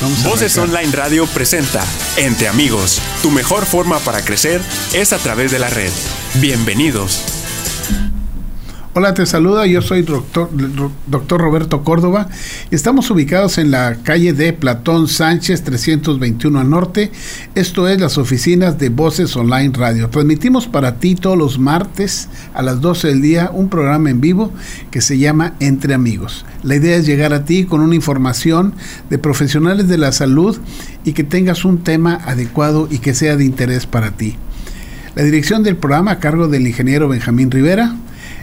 Voces Online Radio presenta Entre Amigos. Tu mejor forma para crecer es a través de la red. Bienvenidos. Hola, te saluda, yo soy doctor, doctor Roberto Córdoba estamos ubicados en la calle de Platón Sánchez 321 al norte. Esto es las oficinas de Voces Online Radio. Transmitimos para ti todos los martes a las 12 del día un programa en vivo que se llama Entre Amigos. La idea es llegar a ti con una información de profesionales de la salud y que tengas un tema adecuado y que sea de interés para ti. La dirección del programa a cargo del ingeniero Benjamín Rivera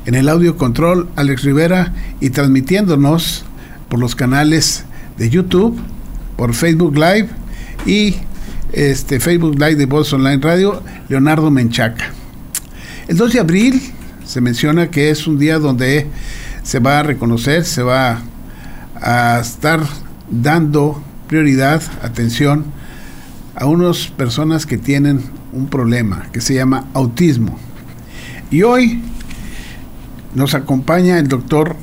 en el audio control Alex Rivera y transmitiéndonos por los canales de YouTube, por Facebook Live y este Facebook Live de Voz Online Radio, Leonardo Menchaca. El 2 de abril se menciona que es un día donde se va a reconocer, se va a estar dando prioridad, atención a unas personas que tienen un problema que se llama autismo. Y hoy nos acompaña el doctor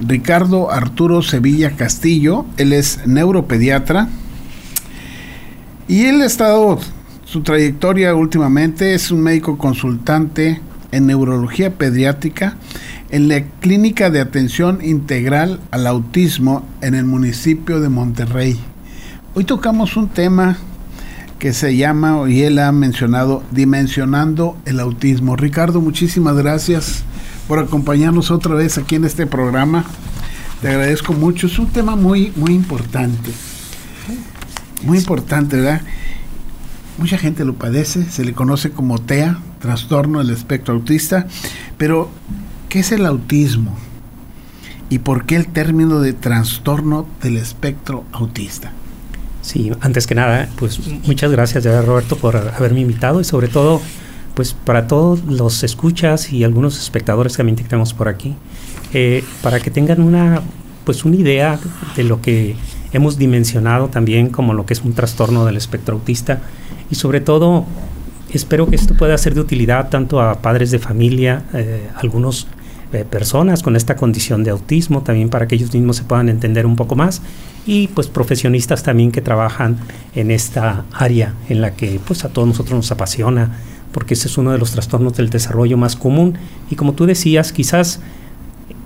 Ricardo Arturo Sevilla Castillo. Él es neuropediatra. Y él ha estado, su trayectoria últimamente es un médico consultante en neurología pediátrica en la Clínica de Atención Integral al Autismo en el municipio de Monterrey. Hoy tocamos un tema que se llama, y él ha mencionado, Dimensionando el Autismo. Ricardo, muchísimas gracias por acompañarnos otra vez aquí en este programa. Te agradezco mucho. Es un tema muy, muy importante. Muy importante, ¿verdad? Mucha gente lo padece, se le conoce como TEA, trastorno del espectro autista, pero ¿qué es el autismo? ¿Y por qué el término de trastorno del espectro autista? Sí, antes que nada, pues muchas gracias Roberto por haberme invitado y sobre todo pues para todos los escuchas y algunos espectadores también que tenemos por aquí, eh, para que tengan una, pues una idea de lo que hemos dimensionado también como lo que es un trastorno del espectro autista. Y sobre todo espero que esto pueda ser de utilidad tanto a padres de familia, eh, algunos eh, personas con esta condición de autismo, también para que ellos mismos se puedan entender un poco más y pues profesionistas también que trabajan en esta área en la que pues a todos nosotros nos apasiona porque ese es uno de los trastornos del desarrollo más común. Y como tú decías, quizás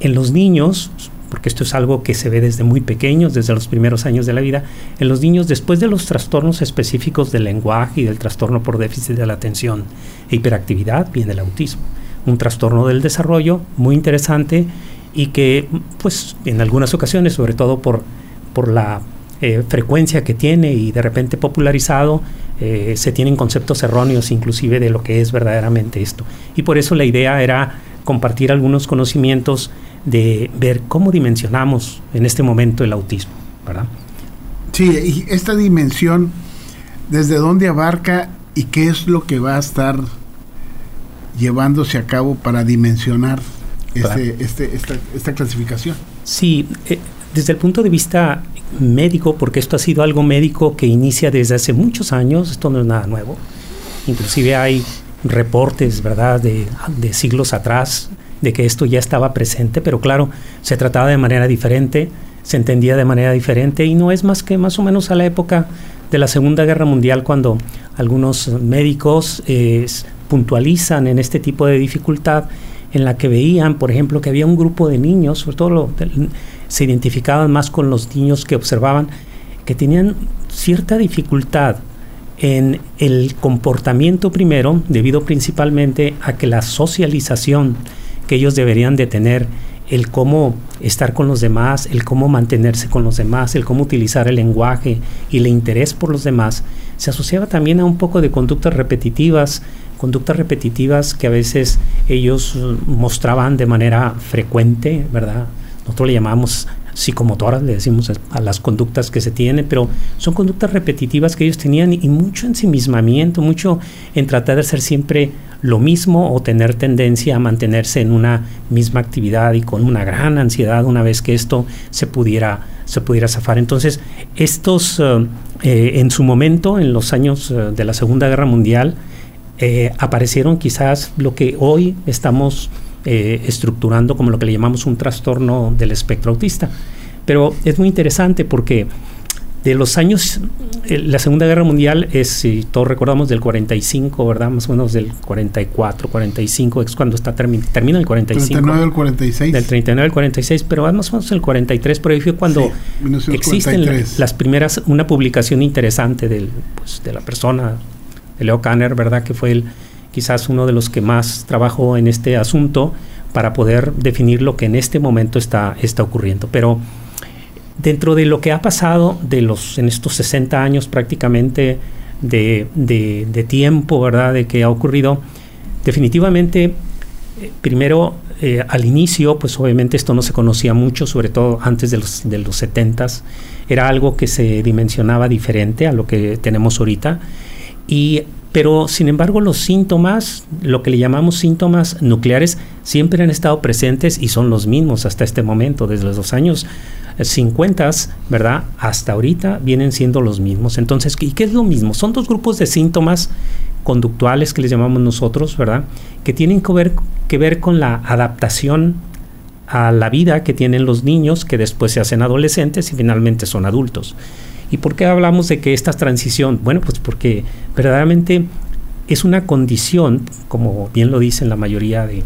en los niños, porque esto es algo que se ve desde muy pequeños, desde los primeros años de la vida, en los niños después de los trastornos específicos del lenguaje y del trastorno por déficit de la atención e hiperactividad, viene el autismo. Un trastorno del desarrollo muy interesante y que pues en algunas ocasiones, sobre todo por, por la eh, frecuencia que tiene y de repente popularizado, eh, se tienen conceptos erróneos inclusive de lo que es verdaderamente esto. Y por eso la idea era compartir algunos conocimientos de ver cómo dimensionamos en este momento el autismo, ¿verdad? Sí, y esta dimensión, ¿desde dónde abarca y qué es lo que va a estar llevándose a cabo para dimensionar este, este, esta, esta, clasificación? Sí, eh, desde el punto de vista médico, porque esto ha sido algo médico que inicia desde hace muchos años, esto no es nada nuevo. Inclusive hay reportes, ¿verdad?, de, de siglos atrás de que esto ya estaba presente, pero claro, se trataba de manera diferente, se entendía de manera diferente y no es más que más o menos a la época de la Segunda Guerra Mundial cuando algunos médicos eh, puntualizan en este tipo de dificultad en la que veían, por ejemplo, que había un grupo de niños, sobre todo se identificaban más con los niños que observaban que tenían cierta dificultad en el comportamiento primero, debido principalmente a que la socialización que ellos deberían de tener, el cómo estar con los demás, el cómo mantenerse con los demás, el cómo utilizar el lenguaje y el interés por los demás, se asociaba también a un poco de conductas repetitivas, conductas repetitivas que a veces ellos mostraban de manera frecuente, ¿verdad? Nosotros le llamamos psicomotoras, le decimos a las conductas que se tienen, pero son conductas repetitivas que ellos tenían y mucho ensimismamiento, mucho en tratar de hacer siempre lo mismo o tener tendencia a mantenerse en una misma actividad y con una gran ansiedad una vez que esto se pudiera, se pudiera zafar. Entonces, estos eh, eh, en su momento, en los años eh, de la Segunda Guerra Mundial, aparecieron quizás lo que hoy estamos eh, estructurando como lo que le llamamos un trastorno del espectro autista. Pero es muy interesante porque de los años, eh, la Segunda Guerra Mundial es, si todos recordamos, del 45, ¿verdad? Más o menos del 44, 45, es cuando está termina, termina el 45. 39 al 46. Del 39 al 46, pero más o menos el 43, por ahí fue cuando existen las primeras, una publicación interesante del, pues, de la persona, de Leo Kanner, ¿verdad? Que fue el, quizás uno de los que más trabajó en este asunto para poder definir lo que en este momento está, está ocurriendo. Pero dentro de lo que ha pasado de los, en estos 60 años prácticamente de, tiempo, ¿verdad?, de que ha ocurrido, definitivamente, eh, primero, eh, al inicio, pues obviamente esto no se conocía mucho, sobre todo antes de los, de los 70 era algo que se dimensionaba diferente a lo que tenemos ahorita. Y pero sin embargo los síntomas, lo que le llamamos síntomas nucleares, siempre han estado presentes y son los mismos hasta este momento, desde los años 50, ¿verdad? Hasta ahorita vienen siendo los mismos. Entonces, ¿y qué es lo mismo? Son dos grupos de síntomas conductuales que les llamamos nosotros, ¿verdad? Que tienen que ver, que ver con la adaptación a la vida que tienen los niños que después se hacen adolescentes y finalmente son adultos. ¿Y por qué hablamos de que esta transición? Bueno, pues porque verdaderamente es una condición, como bien lo dicen la mayoría de,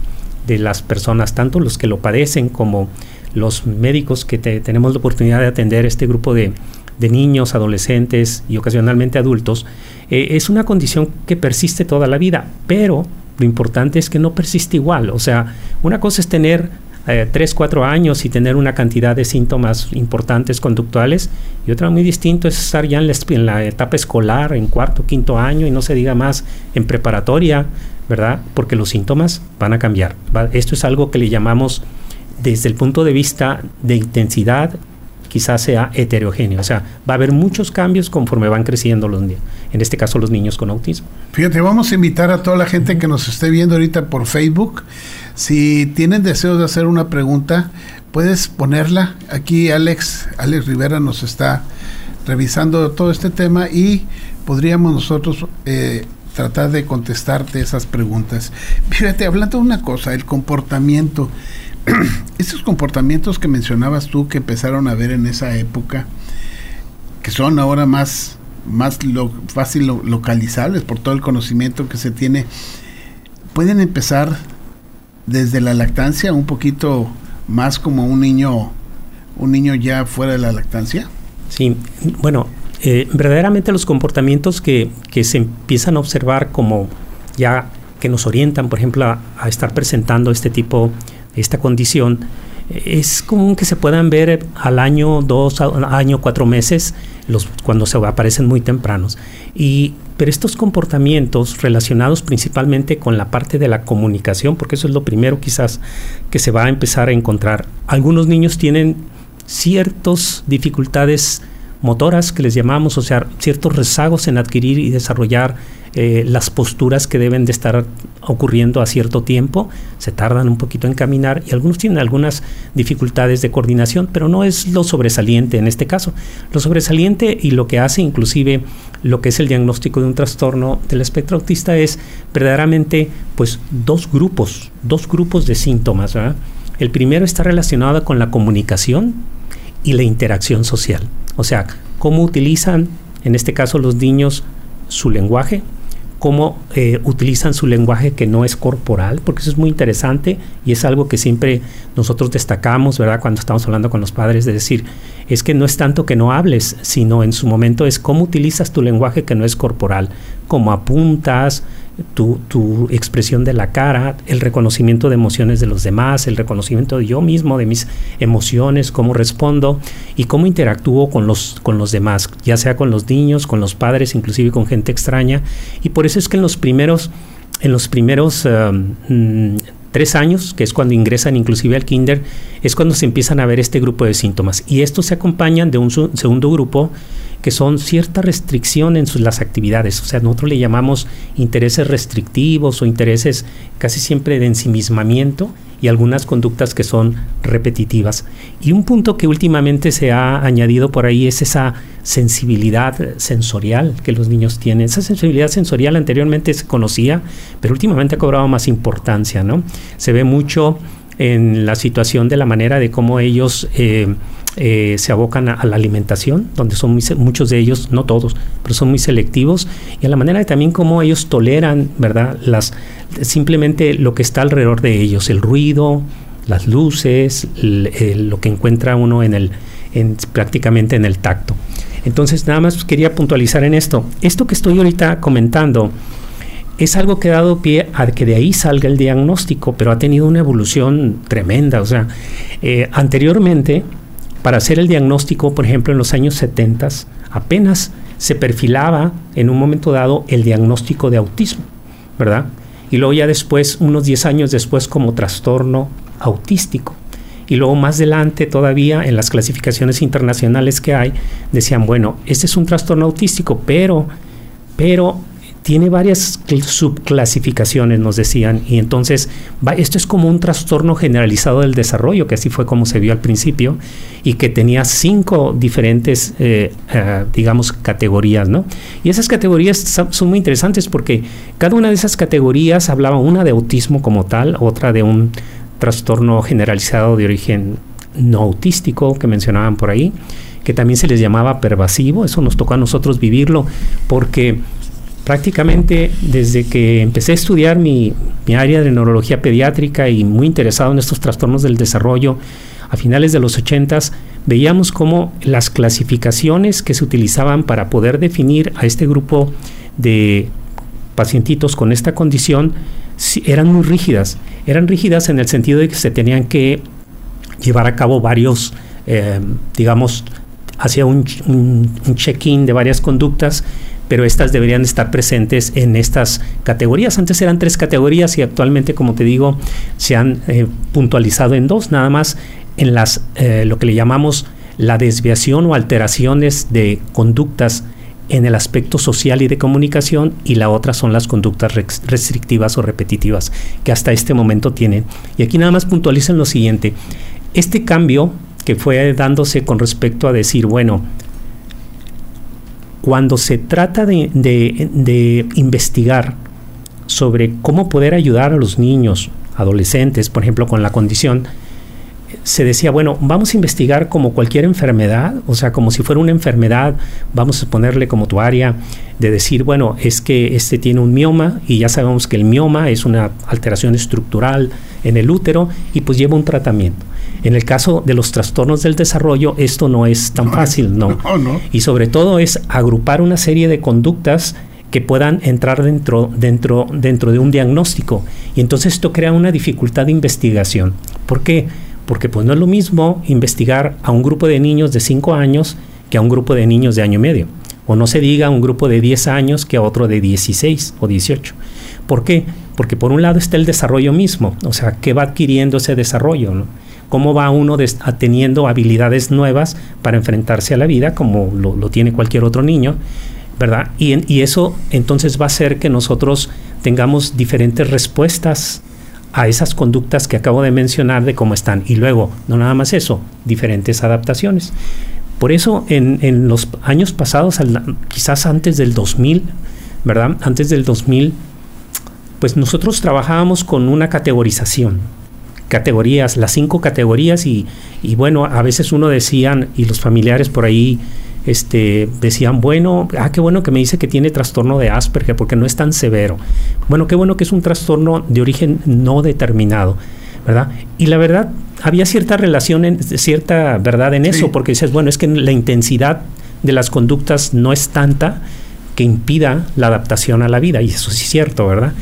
de las personas, tanto los que lo padecen como los médicos que tenemos la oportunidad de atender este grupo de, niños, adolescentes y ocasionalmente adultos, eh, es una condición que persiste toda la vida, pero lo importante es que no persiste igual. O sea, una cosa es tener eh, 3, 4 años y tener una cantidad de síntomas importantes conductuales y otra muy distinto es estar ya en la, en la etapa escolar, en cuarto, quinto año y no se diga más en preparatoria, ¿verdad? Porque los síntomas van a cambiar. Esto es algo que le llamamos desde el punto de vista de intensidad, quizás sea heterogéneo. O sea, va a haber muchos cambios conforme van creciendo los niños, en este caso los niños con autismo. Fíjate, vamos a invitar a toda la gente que nos esté viendo ahorita por Facebook. Si tienen deseos de hacer una pregunta, puedes ponerla. Aquí Alex, Alex Rivera nos está revisando todo este tema y podríamos nosotros eh, tratar de contestarte esas preguntas. Fíjate, hablando de una cosa, el comportamiento. estos comportamientos que mencionabas tú que empezaron a ver en esa época, que son ahora más, más fácil localizables por todo el conocimiento que se tiene, pueden empezar desde la lactancia un poquito más como un niño, un niño ya fuera de la lactancia. Sí, bueno, eh, verdaderamente los comportamientos que, que, se empiezan a observar como ya que nos orientan, por ejemplo, a, a estar presentando este tipo esta condición, es común que se puedan ver al año, dos, año, cuatro meses, los, cuando se aparecen muy tempranos. Y, pero estos comportamientos relacionados principalmente con la parte de la comunicación, porque eso es lo primero quizás que se va a empezar a encontrar. Algunos niños tienen ciertas dificultades motoras que les llamamos, o sea, ciertos rezagos en adquirir y desarrollar eh, las posturas que deben de estar ocurriendo a cierto tiempo, se tardan un poquito en caminar y algunos tienen algunas dificultades de coordinación, pero no es lo sobresaliente en este caso. Lo sobresaliente y lo que hace inclusive lo que es el diagnóstico de un trastorno del espectro autista es verdaderamente pues dos grupos, dos grupos de síntomas. El primero está relacionado con la comunicación y la interacción social. O sea, cómo utilizan, en este caso los niños, su lenguaje, cómo eh, utilizan su lenguaje que no es corporal, porque eso es muy interesante y es algo que siempre nosotros destacamos, ¿verdad? Cuando estamos hablando con los padres, de decir, es que no es tanto que no hables, sino en su momento es cómo utilizas tu lenguaje que no es corporal, cómo apuntas, tu, expresión de la cara, el reconocimiento de emociones de los demás, el reconocimiento de yo mismo, de mis emociones, cómo respondo y cómo interactúo con los, con los demás, ya sea con los niños, con los padres, inclusive con gente extraña. Y por eso es que en los primeros, en los primeros um, tres años, que es cuando ingresan inclusive al kinder, es cuando se empiezan a ver este grupo de síntomas. Y estos se acompañan de un segundo grupo que son cierta restricción en las actividades. O sea, nosotros le llamamos intereses restrictivos o intereses casi siempre de ensimismamiento y algunas conductas que son repetitivas. Y un punto que últimamente se ha añadido por ahí es esa sensibilidad sensorial que los niños tienen. Esa sensibilidad sensorial anteriormente se conocía, pero últimamente ha cobrado más importancia, ¿no? Se ve mucho en la situación de la manera de cómo ellos eh, eh, se abocan a, la alimentación, donde son muchos de ellos, no todos, pero son muy selectivos, y a la manera de también cómo ellos toleran, ¿verdad? Las, simplemente lo que está alrededor de ellos, el ruido, las luces, lo que encuentra uno en el, en, prácticamente en el tacto. Entonces, nada más quería puntualizar en esto. Esto que estoy ahorita comentando es algo que ha dado pie a que de ahí salga el diagnóstico, pero ha tenido una evolución tremenda. O sea, eh, anteriormente, para hacer el diagnóstico, por ejemplo, en los años 70, apenas se perfilaba en un momento dado el diagnóstico de autismo, ¿verdad? Y luego ya después, unos 10 años después, como trastorno autístico. Y luego más adelante todavía en las clasificaciones internacionales que hay, decían, bueno, este es un trastorno autístico, pero, pero tiene varias subclasificaciones, nos decían, y entonces esto es como un trastorno generalizado del desarrollo, que así fue como se vio al principio, y que tenía cinco diferentes, eh, eh, digamos, categorías, ¿no? Y esas categorías son muy interesantes porque cada una de esas categorías hablaba una de autismo como tal, otra de un trastorno generalizado de origen no autístico que mencionaban por ahí, que también se les llamaba pervasivo, eso nos tocó a nosotros vivirlo porque prácticamente desde que empecé a estudiar mi, área de neurología pediátrica y muy interesado en estos trastornos del desarrollo, a finales de los 80 veíamos cómo las clasificaciones que se utilizaban para poder definir a este grupo de pacientitos con esta condición eran muy rígidas. Eran rígidas en el sentido de que se tenían que llevar a cabo varios, eh, digamos, hacia un, un check-in de varias conductas pero estas deberían estar presentes en estas categorías. Antes eran tres categorías y actualmente, como te digo, se han eh, puntualizado en dos, nada más en las eh, lo que le llamamos la desviación o alteraciones de conductas en el aspecto social y de comunicación y la otra son las conductas restrictivas o repetitivas que hasta este momento tienen. Y aquí nada más puntualizan lo siguiente, este cambio que fue dándose con respecto a decir, bueno, cuando se trata de, investigar sobre cómo poder ayudar a los niños, adolescentes, por ejemplo, con la condición, se decía, bueno, vamos a investigar como cualquier enfermedad, o sea, como si fuera una enfermedad, vamos a ponerle como tu área de decir, bueno, es que este tiene un mioma y ya sabemos que el mioma es una alteración estructural en el útero y pues lleva un tratamiento. En el caso de los trastornos del desarrollo, esto no es tan fácil, ¿no? Y sobre todo es agrupar una serie de conductas que puedan entrar dentro, dentro, dentro de un diagnóstico. Y entonces esto crea una dificultad de investigación. ¿Por qué? Porque pues no es lo mismo investigar a un grupo de niños de 5 años que a un grupo de niños de año y medio. O no se diga a un grupo de 10 años que a otro de 16 o 18. ¿Por qué? Porque por un lado está el desarrollo mismo, o sea, ¿qué va adquiriendo ese desarrollo? ¿no? Cómo va uno teniendo habilidades nuevas para enfrentarse a la vida, como lo, tiene cualquier otro niño, ¿verdad? Y, eso entonces va a hacer que nosotros tengamos diferentes respuestas a esas conductas que acabo de mencionar de cómo están. Y luego, no nada más eso, diferentes adaptaciones. Por eso en los años pasados, quizás antes del 2000, ¿verdad? Antes del 2000, pues nosotros trabajábamos con una categorización categorías, las cinco categorías y, y bueno, a veces uno decían y los familiares por ahí este, decían, bueno, ah, qué bueno que me dice que tiene trastorno de Asperger porque no es tan severo. Bueno, qué bueno que es un trastorno de origen no determinado, ¿verdad? Y la verdad, había cierta relación, en, cierta verdad en eso, porque dices, bueno, es que la intensidad de las conductas no es tanta que impida la adaptación a la vida, y eso sí es cierto, ¿verdad?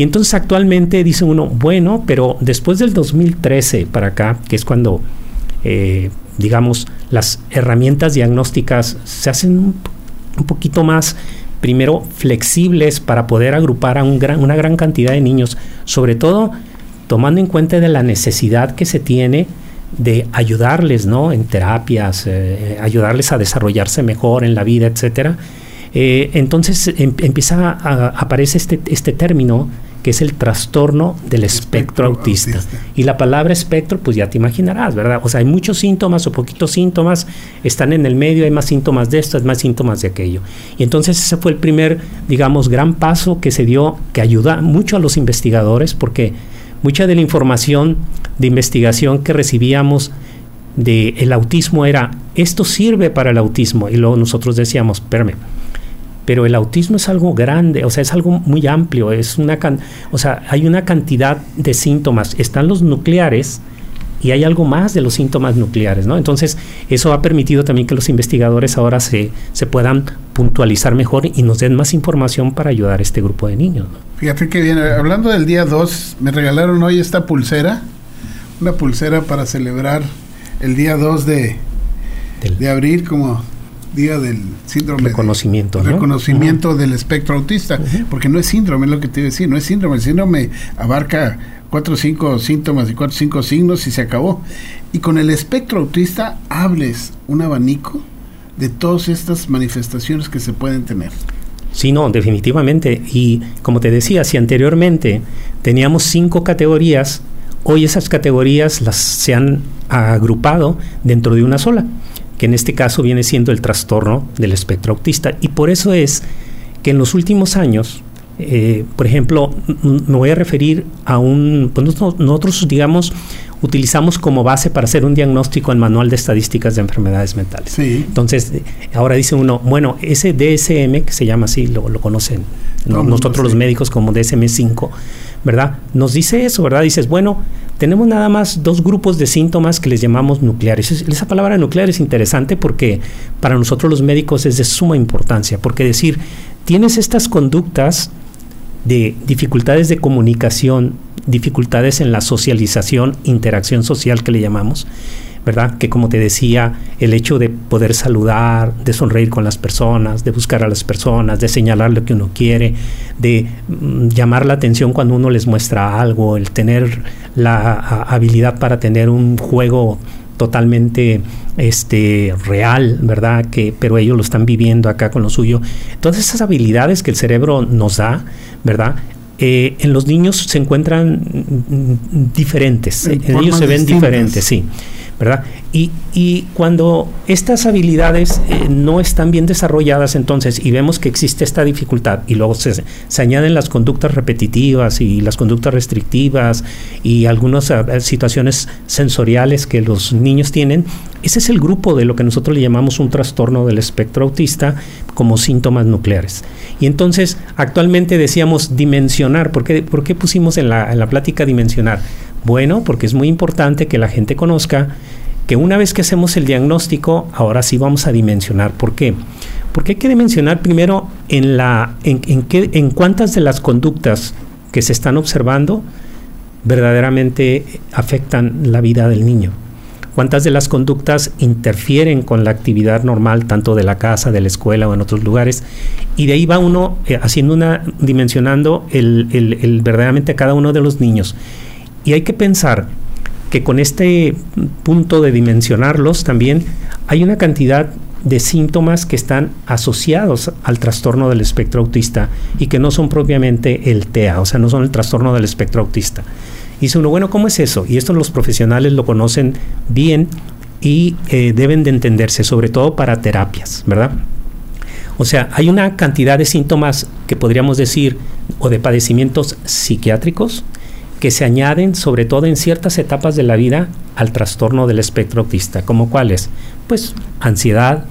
Y entonces actualmente dice uno, bueno, pero después del 2013 para acá, que es cuando, eh, digamos, las herramientas diagnósticas se hacen un, poquito más, primero, flexibles para poder agrupar a un gran, una gran cantidad de niños, sobre todo tomando en cuenta de la necesidad que se tiene de ayudarles, ¿no? En terapias, eh, ayudarles a desarrollarse mejor en la vida, etcétera eh, entonces em, empieza a, aparece este, este término que es el trastorno del espectro, autista. Y la palabra espectro, pues ya te imaginarás, ¿verdad? O sea, hay muchos síntomas o poquitos síntomas, están en el medio, hay más síntomas de esto, hay más síntomas de aquello. Y entonces ese fue el primer, digamos, gran paso que se dio, que ayuda mucho a los investigadores, porque mucha de la información de investigación que recibíamos de el autismo era, esto sirve para el autismo. Y luego nosotros decíamos, espérame, pero el autismo es algo grande, o sea, es algo muy amplio, es una o sea, hay una cantidad de síntomas. Están los nucleares y hay algo más de los síntomas nucleares, ¿no? Entonces, eso ha permitido también que los investigadores ahora se, se puedan puntualizar mejor y nos den más información para ayudar a este grupo de niños. Fíjate que bien, hablando del día 2, me regalaron hoy esta pulsera, una pulsera para celebrar el día 2 de, de abril como día del síndrome reconocimiento de, reconocimiento del espectro autista porque no es síndrome es lo que te iba a decir no es síndrome el síndrome abarca cuatro o cinco síntomas y cuatro o cinco signos y se acabó. Y con el espectro autista hables un abanico de todas estas manifestaciones que se pueden tener. Sí, no, definitivamente. Y como te decía, si anteriormente teníamos cinco categorías, hoy esas categorías las se han agrupado dentro de una sola que en este caso viene siendo el trastorno del espectro autista. Y por eso es que en los últimos años, eh, por ejemplo, me voy a referir a un, pues nosotros digamos, utilizamos como base para hacer un diagnóstico el manual de estadísticas de enfermedades mentales. Entonces, ahora dice uno, bueno, ese DSM, que se llama así, lo, conocen nosotros los médicos como DSM5, ¿verdad? Nos dice eso, ¿verdad? Dices, bueno, tenemos nada más dos grupos de síntomas que les llamamos nucleares. Esa palabra nuclear es interesante porque para nosotros los médicos es de suma importancia, porque decir, tienes estas conductas de dificultades de comunicación, dificultades en la socialización, interacción social que le llamamos, ¿verdad? Que como te decía, el hecho de poder saludar, de sonreír con las personas, de buscar a las personas, de señalar lo que uno quiere, de mm, llamar la atención cuando uno les muestra algo, el tener la habilidad para tener un juego totalmente este real, ¿verdad? Que pero ellos lo están viviendo acá con lo suyo. Todas esas habilidades que el cerebro nos da, ¿verdad? Eh, en los niños se encuentran mm, mm, diferentes, en, ellos se ven diferentes, sí. Y, cuando estas habilidades eh, no están bien desarrolladas entonces y vemos que existe esta dificultad y luego se, se añaden las conductas repetitivas y las conductas restrictivas y algunas eh, situaciones sensoriales que los niños tienen, ese es el grupo de lo que nosotros le llamamos un trastorno del espectro autista como síntomas nucleares. Y entonces actualmente decíamos dimensionar, ¿por qué, por qué pusimos en la, en la plática dimensionar? Bueno, porque es muy importante que la gente conozca que una vez que hacemos el diagnóstico, ahora sí vamos a dimensionar. ¿Por qué? Porque hay que dimensionar primero en, la, en, qué, en cuántas de las conductas que se están observando verdaderamente afectan la vida del niño. Cuántas de las conductas interfieren con la actividad normal, tanto de la casa, de la escuela o en otros lugares. Y de ahí va uno eh, haciendo una, dimensionando el, el, el verdaderamente a cada uno de los niños. Y hay que pensar que con este punto de dimensionarlos también hay una cantidad de síntomas que están asociados al trastorno del espectro autista y que no son propiamente el TEA, o sea, no son el trastorno del espectro autista. Y dice uno, bueno, ¿cómo es eso? Y esto los profesionales lo conocen bien y eh, deben de entenderse, sobre todo para terapias, ¿verdad? O sea, hay una cantidad de síntomas que podríamos decir, o de padecimientos psiquiátricos, que se añaden sobre todo en ciertas etapas de la vida al trastorno del espectro autista, como cuáles? Pues ansiedad,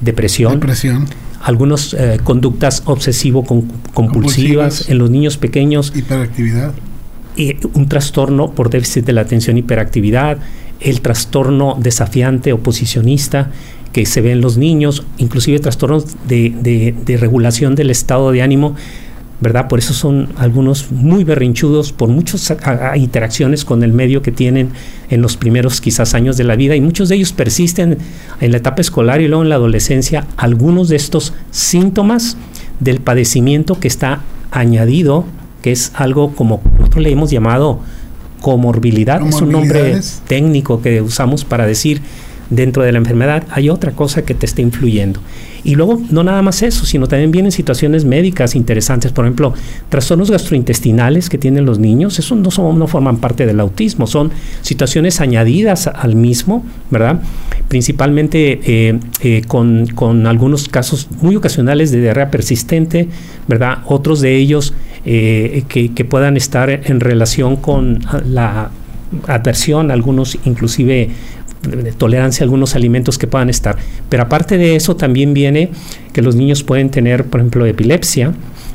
depresión, depresión. algunas eh, conductas obsesivo-compulsivas en los niños pequeños. Hiperactividad. Y un trastorno por déficit de la atención hiperactividad, el trastorno desafiante oposicionista que se ve en los niños, inclusive trastornos de, de regulación del estado de ánimo ¿verdad? Por eso son algunos muy berrinchudos, por muchas interacciones con el medio que tienen en los primeros quizás años de la vida y muchos de ellos persisten en la etapa escolar y luego en la adolescencia algunos de estos síntomas del padecimiento que está añadido, que es algo como nosotros le hemos llamado comorbilidad, es un nombre técnico que usamos para decir dentro de la enfermedad hay otra cosa que te está influyendo. Y luego, no nada más eso, sino también vienen situaciones médicas interesantes, por ejemplo, trastornos gastrointestinales que tienen los niños, eso no, son, no forman parte del autismo, son situaciones añadidas al mismo, ¿verdad? Principalmente eh, eh, con, con, algunos casos muy ocasionales de diarrea persistente, ¿verdad? Otros de ellos eh, que, que puedan estar en relación con la aversión, algunos inclusive tolerancia a algunos alimentos que puedan estar. Pero aparte de eso también viene que los niños pueden tener, por ejemplo, epilepsia,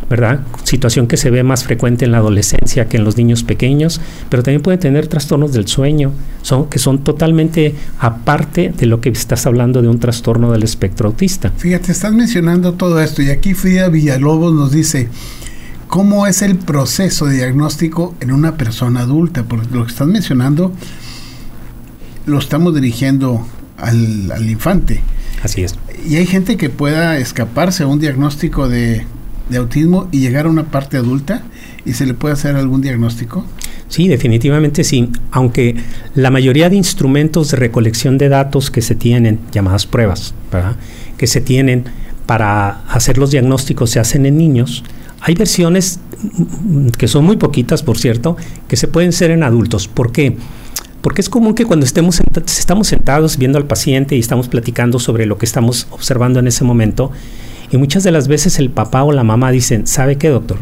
¿verdad? Situación que se ve más frecuente en la adolescencia que en los niños pequeños, pero también pueden tener trastornos del sueño, son, que son totalmente aparte de lo que estás hablando de un trastorno del espectro autista. Fíjate, estás mencionando todo esto y aquí Frida Villalobos nos dice, ¿cómo es el proceso de diagnóstico en una persona adulta? Porque lo que estás mencionando lo estamos dirigiendo al, al infante. Así es. Y hay gente que pueda escaparse a un diagnóstico de, de autismo y llegar a una parte adulta y se le puede hacer algún diagnóstico? Sí, definitivamente sí, aunque la mayoría de instrumentos de recolección de datos que se tienen, llamadas pruebas, ¿verdad? que se tienen para hacer los diagnósticos se hacen en niños, hay versiones mm, que son muy poquitas, por cierto, que se pueden hacer en adultos. ¿Por qué? Porque es común que cuando estemos, estamos sentados viendo al paciente y estamos platicando sobre lo que estamos observando en ese momento, y muchas de las veces el papá o la mamá dicen, ¿sabe qué, doctor?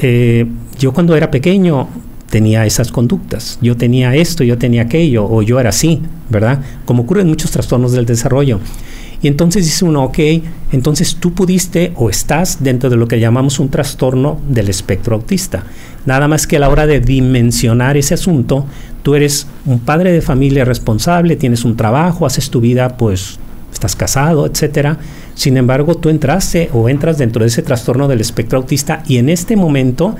Eh, yo cuando era pequeño tenía esas conductas, yo tenía esto, yo tenía aquello, o yo era así, ¿verdad? Como ocurre en muchos trastornos del desarrollo. Y entonces dice uno, ok, entonces tú pudiste o estás dentro de lo que llamamos un trastorno del espectro autista. Nada más que a la hora de dimensionar ese asunto, tú eres un padre de familia responsable, tienes un trabajo, haces tu vida, pues estás casado, etcétera. Sin embargo, tú entraste o entras dentro de ese trastorno del espectro autista y en este momento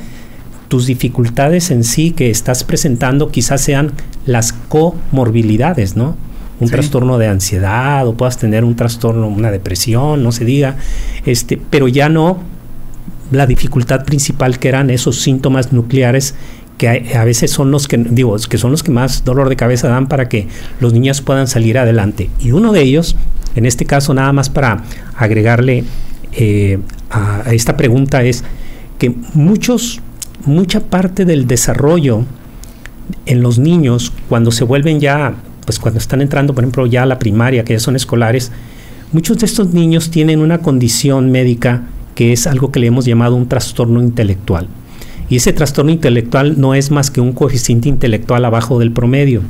tus dificultades en sí que estás presentando quizás sean las comorbilidades, ¿no? Un trastorno de ansiedad o puedas tener un trastorno, una depresión, no se diga, este, pero ya no la dificultad principal que eran esos síntomas nucleares que a, veces son los que digo que son los que más dolor de cabeza dan para que los niños puedan salir adelante y uno de ellos en este caso, nada más para agregarle eh, a, esta pregunta es que muchos, mucha parte del desarrollo en los niños, cuando se vuelven ya, pues cuando están entrando, por ejemplo, ya a la primaria, que ya son escolares, muchos de estos niños tienen una condición médica que es algo que le hemos llamado un trastorno intelectual. Y ese trastorno intelectual no es más que un coeficiente intelectual abajo del promedio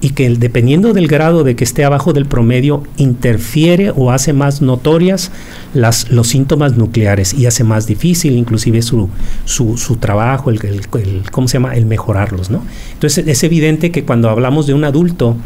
y que dependiendo del grado de que esté abajo del promedio interfiere o hace más notorias las, los síntomas nucleares y hace más difícil inclusive su, su, su trabajo, el, el, ¿cómo se llama? el mejorarlos. ¿no? Entonces es evidente que cuando hablamos de un adulto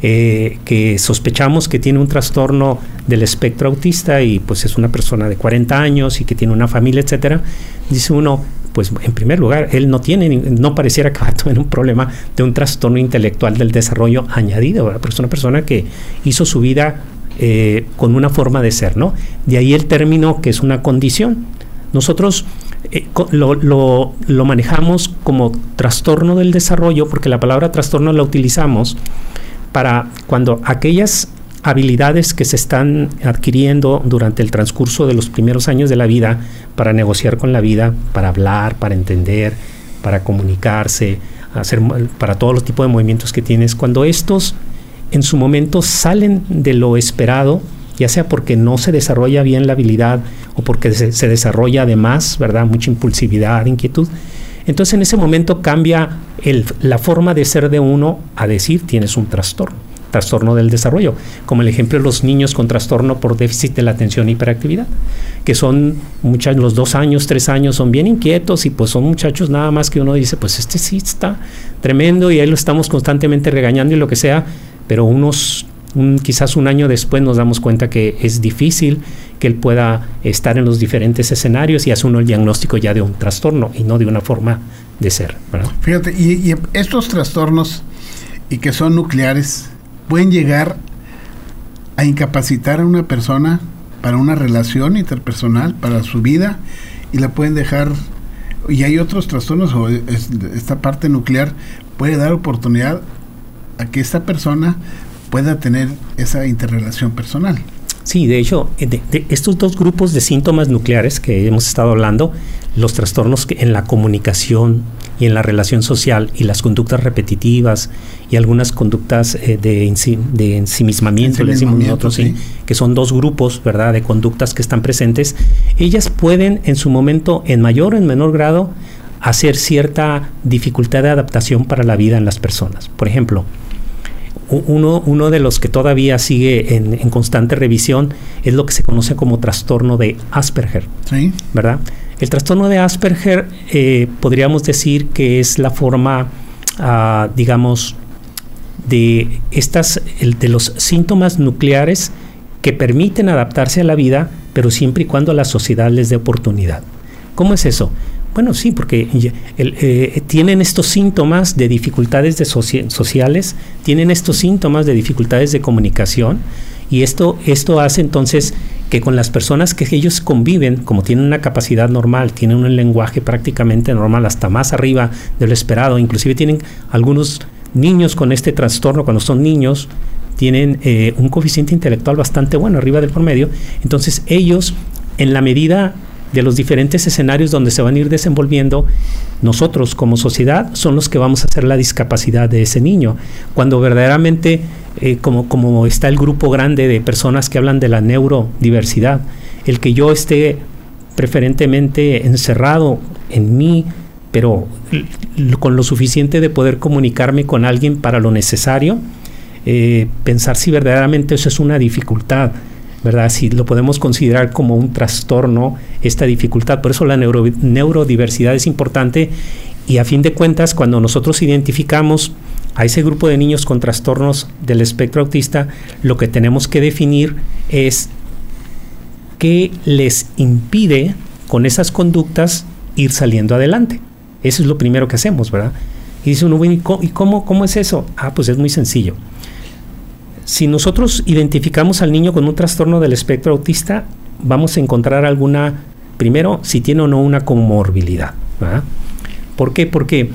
eh, que sospechamos que tiene un trastorno del espectro autista y pues es una persona de 40 años y que tiene una familia, etcétera, dice uno, pues en primer lugar, él no tiene, no pareciera que va a tener un problema de un trastorno intelectual del desarrollo añadido, pero es una persona que hizo su vida eh, con una forma de ser, ¿no? De ahí el término que es una condición. Nosotros eh, lo, lo, lo, manejamos como trastorno del desarrollo porque la palabra trastorno la utilizamos para cuando aquellas habilidades que se están adquiriendo durante el transcurso de los primeros años de la vida para negociar con la vida, para hablar, para entender, para comunicarse, hacer para todos los tipos de movimientos que tienes, cuando estos en su momento salen de lo esperado, ya sea porque no se desarrolla bien la habilidad o porque se, desarrolla además, ¿verdad? Mucha impulsividad, inquietud. Entonces en ese momento cambia la forma de ser de uno a decir tienes un trastorno trastorno del desarrollo, como el ejemplo de los niños con trastorno por déficit de la atención e hiperactividad, que son muchas, los dos años, tres años, son bien inquietos y pues son muchachos nada más que uno dice, pues este sí está tremendo y ahí lo estamos constantemente regañando y lo que sea, pero unos, quizás un año después nos damos cuenta que es difícil que él pueda estar en los diferentes escenarios y hace uno el diagnóstico ya de un trastorno y no de una forma de ser. Fíjate, y estos trastornos y que son nucleares, pueden llegar a incapacitar a una persona para una relación interpersonal, para su vida, y la pueden dejar, y hay otros trastornos, o esta parte nuclear puede dar oportunidad a que esta persona pueda tener esa interrelación personal. Sí, de hecho, de, estos dos grupos de síntomas nucleares que hemos estado hablando, los trastornos en la comunicación y en la relación social y las conductas repetitivas y algunas conductas eh, de, de ensimismamiento, le decimos nosotros, sí. que son dos grupos, ¿verdad?, de conductas que están presentes, ellas pueden en su momento, en mayor o en menor grado, hacer cierta dificultad de adaptación para la vida en las personas. Por ejemplo, Uno, uno de los que todavía sigue en, constante revisión es lo que se conoce como trastorno de Asperger. Sí. ¿Verdad? El trastorno de Asperger eh, podríamos decir que es la forma, ah, digamos, de, estas, de los síntomas nucleares que permiten adaptarse a la vida, pero siempre y cuando la sociedad les dé oportunidad. ¿Cómo es eso? Bueno, sí, porque eh, tienen estos síntomas de dificultades de sociales, tienen estos síntomas de dificultades de comunicación y esto, esto hace entonces que con las personas que ellos conviven, como tienen una capacidad normal, tienen un lenguaje prácticamente normal, hasta más arriba de lo esperado, inclusive tienen algunos niños con este trastorno, cuando son niños, tienen eh, un coeficiente intelectual bastante bueno, arriba del promedio, entonces ellos, en la medida de los diferentes escenarios donde se van a ir desenvolviendo, nosotros como sociedad son los que vamos a hacer la discapacidad de ese niño. Cuando verdaderamente, eh, como, está el grupo grande de personas que hablan de la neurodiversidad, el que yo esté preferentemente encerrado en mí, pero con lo suficiente de poder comunicarme con alguien para lo necesario, eh, pensar si verdaderamente eso es una dificultad ¿verdad? Si lo podemos considerar como un trastorno, esta dificultad. Por eso la neurodiversidad es importante y a fin de cuentas, cuando nosotros identificamos a ese grupo de niños con trastornos del espectro autista, lo que tenemos que definir es qué les impide con esas conductas ir saliendo adelante. Eso es lo primero que hacemos, ¿verdad? Y dice uno, ¿y cómo, cómo es eso? Ah, pues es muy sencillo. Si nosotros identificamos al niño con un trastorno del espectro autista, vamos a encontrar alguna, primero, si tiene o no una comorbilidad. ¿Por qué? Porque